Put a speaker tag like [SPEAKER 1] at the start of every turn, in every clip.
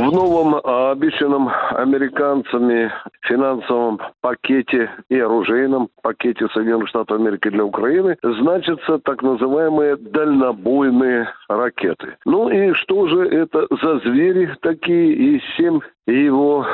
[SPEAKER 1] В новом а, обещанном американцами финансовом пакете и оружейном пакете Соединенных Штатов Америки для Украины значатся так называемые дальнобойные ракеты. Ну и что же это за звери такие и чем его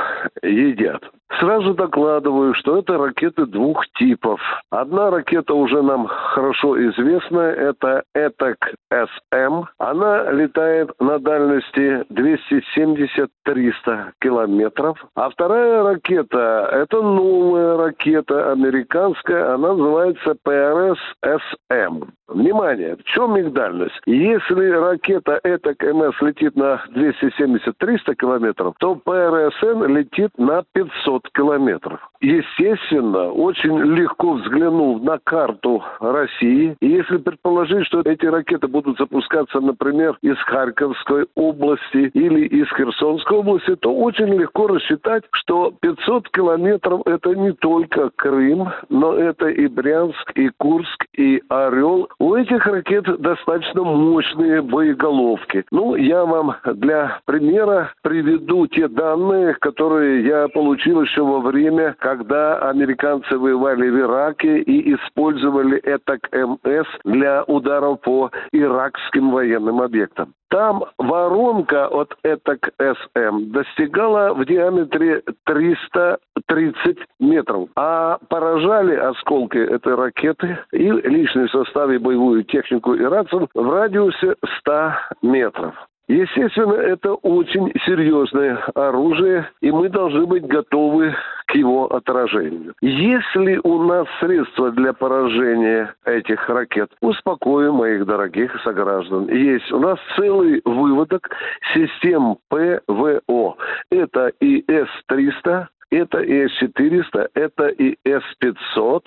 [SPEAKER 1] едят? Сразу докладываю, что это ракеты двух типов. Одна ракета уже нам хорошо известна, это ATACMS. Она летает на дальности 270-300 километров. А вторая ракета, это новая ракета американская, она называется PrSM. Внимание, в чем их дальность? Если ракета ATACMS летит на 270-300 километров, то PrSM летит на 500 километров. Естественно, очень легко взглянув на карту России, если предположить, что эти ракеты будут запускаться, например, из Харьковской области или из Херсонской области, то очень легко рассчитать, что 500 километров это не только Крым, но это и Брянск, и Курск, и Орел, у этих ракет достаточно мощные боеголовки. Ну, я вам для примера приведу те данные, которые я получил еще во время, когда американцы воевали в Ираке и использовали ЭТАК МС для ударов по иракским военным объектам. Там воронка от ЭТАК СМ достигала в диаметре 330 метров. А поражали осколки этой ракеты и личный состав и боевую технику иракцев в радиусе 100 метров. Естественно, это очень серьезное оружие, и мы должны быть готовы к его отражению. Если у нас средства для поражения этих ракет, успокоим моих дорогих сограждан. Есть у нас целый выводок систем ПВО. Это и С-300, это и С-400, это и С-500,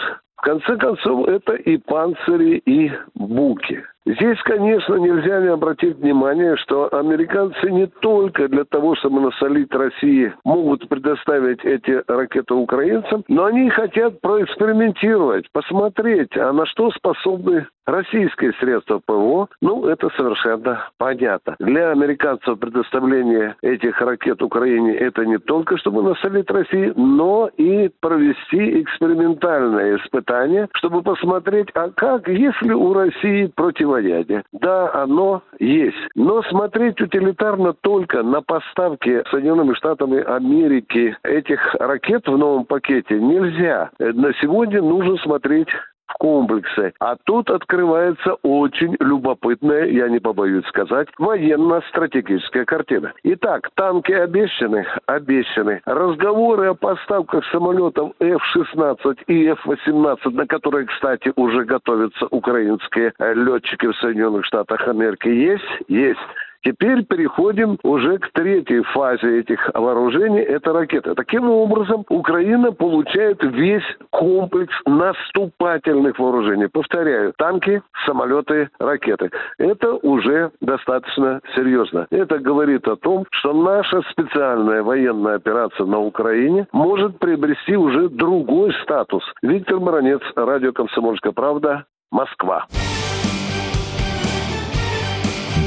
[SPEAKER 1] в конце концов, это и панцири, и буки. Здесь, конечно, нельзя не обратить внимание, что американцы не только для того, чтобы насолить России, могут предоставить эти ракеты украинцам, но они хотят проэкспериментировать, посмотреть, а на что способны российские средства ПВО. Ну, это совершенно понятно. Для американцев предоставление этих ракет Украине это не только чтобы насолить России, но и провести экспериментальное испытание, чтобы посмотреть, а как, если у России противоядие. Да, оно есть. Но смотреть утилитарно только на поставки Соединенными Штатами Америки этих ракет в новом пакете нельзя. На сегодня нужно смотреть в комплексе. А тут открывается очень любопытная, я не побоюсь сказать, военно-стратегическая картина. Итак, танки обещаны? Обещаны. Разговоры о поставках самолетов F-16 и F-18, на которые, кстати, уже готовятся украинские летчики в Соединенных Штатах Америки, есть? Есть. Теперь переходим уже к третьей фазе этих вооружений, это ракеты. Таким образом, Украина получает весь комплекс наступательных вооружений. Повторяю, танки, самолеты, ракеты. Это уже достаточно серьезно. Это говорит о том, что наша специальная военная операция на Украине может приобрести уже другой статус. Виктор Маранец, радио «Комсомольская правда», Москва.